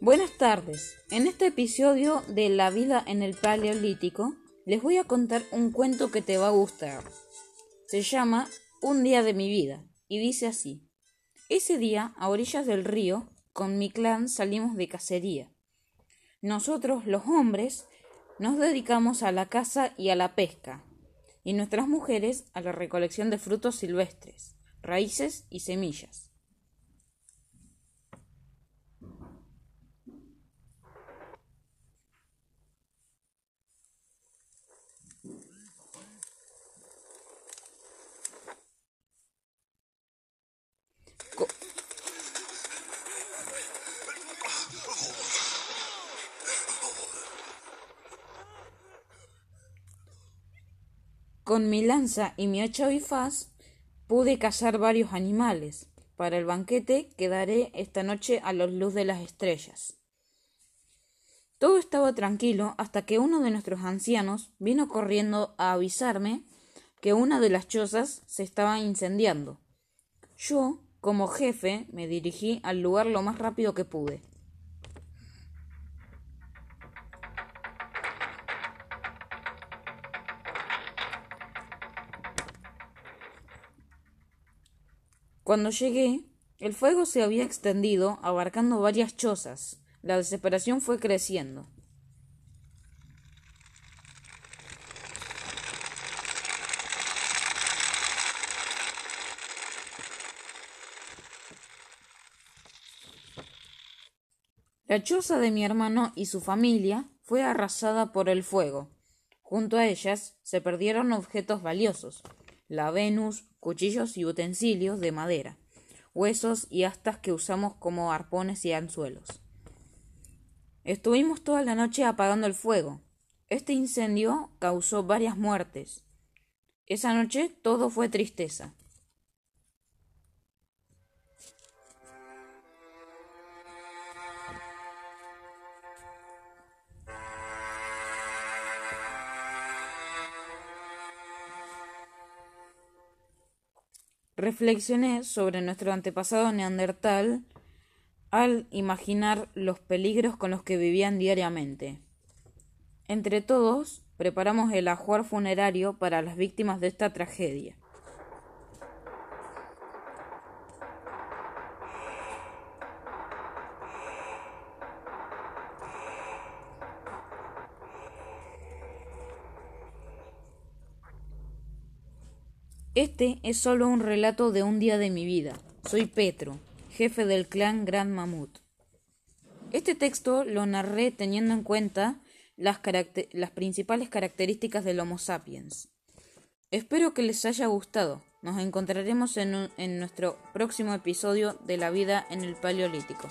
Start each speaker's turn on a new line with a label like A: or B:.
A: Buenas tardes. En este episodio de La vida en el Paleolítico les voy a contar un cuento que te va a gustar. Se llama Un día de mi vida y dice así. Ese día, a orillas del río, con mi clan salimos de cacería. Nosotros, los hombres, nos dedicamos a la caza y a la pesca, y nuestras mujeres a la recolección de frutos silvestres, raíces y semillas. Con mi lanza y mi hacha bifaz pude cazar varios animales. Para el banquete quedaré esta noche a la luz de las estrellas. Todo estaba tranquilo hasta que uno de nuestros ancianos vino corriendo a avisarme que una de las chozas se estaba incendiando. Yo, como jefe, me dirigí al lugar lo más rápido que pude. Cuando llegué, el fuego se había extendido, abarcando varias chozas. La desesperación fue creciendo. La choza de mi hermano y su familia fue arrasada por el fuego. Junto a ellas se perdieron objetos valiosos, la Venus, cuchillos y utensilios de madera, huesos y astas que usamos como arpones y anzuelos. Estuvimos toda la noche apagando el fuego. Este incendio causó varias muertes. Esa noche todo fue tristeza. Reflexioné sobre nuestro antepasado neandertal al imaginar los peligros con los que vivían diariamente. Entre todos, preparamos el ajuar funerario para las víctimas de esta tragedia. Este es solo un relato de un día de mi vida. Soy Petro, jefe del clan Gran Mamut. Este texto lo narré teniendo en cuenta las, principales características del Homo sapiens. Espero que les haya gustado. Nos encontraremos en, en nuestro próximo episodio de la vida en el Paleolítico.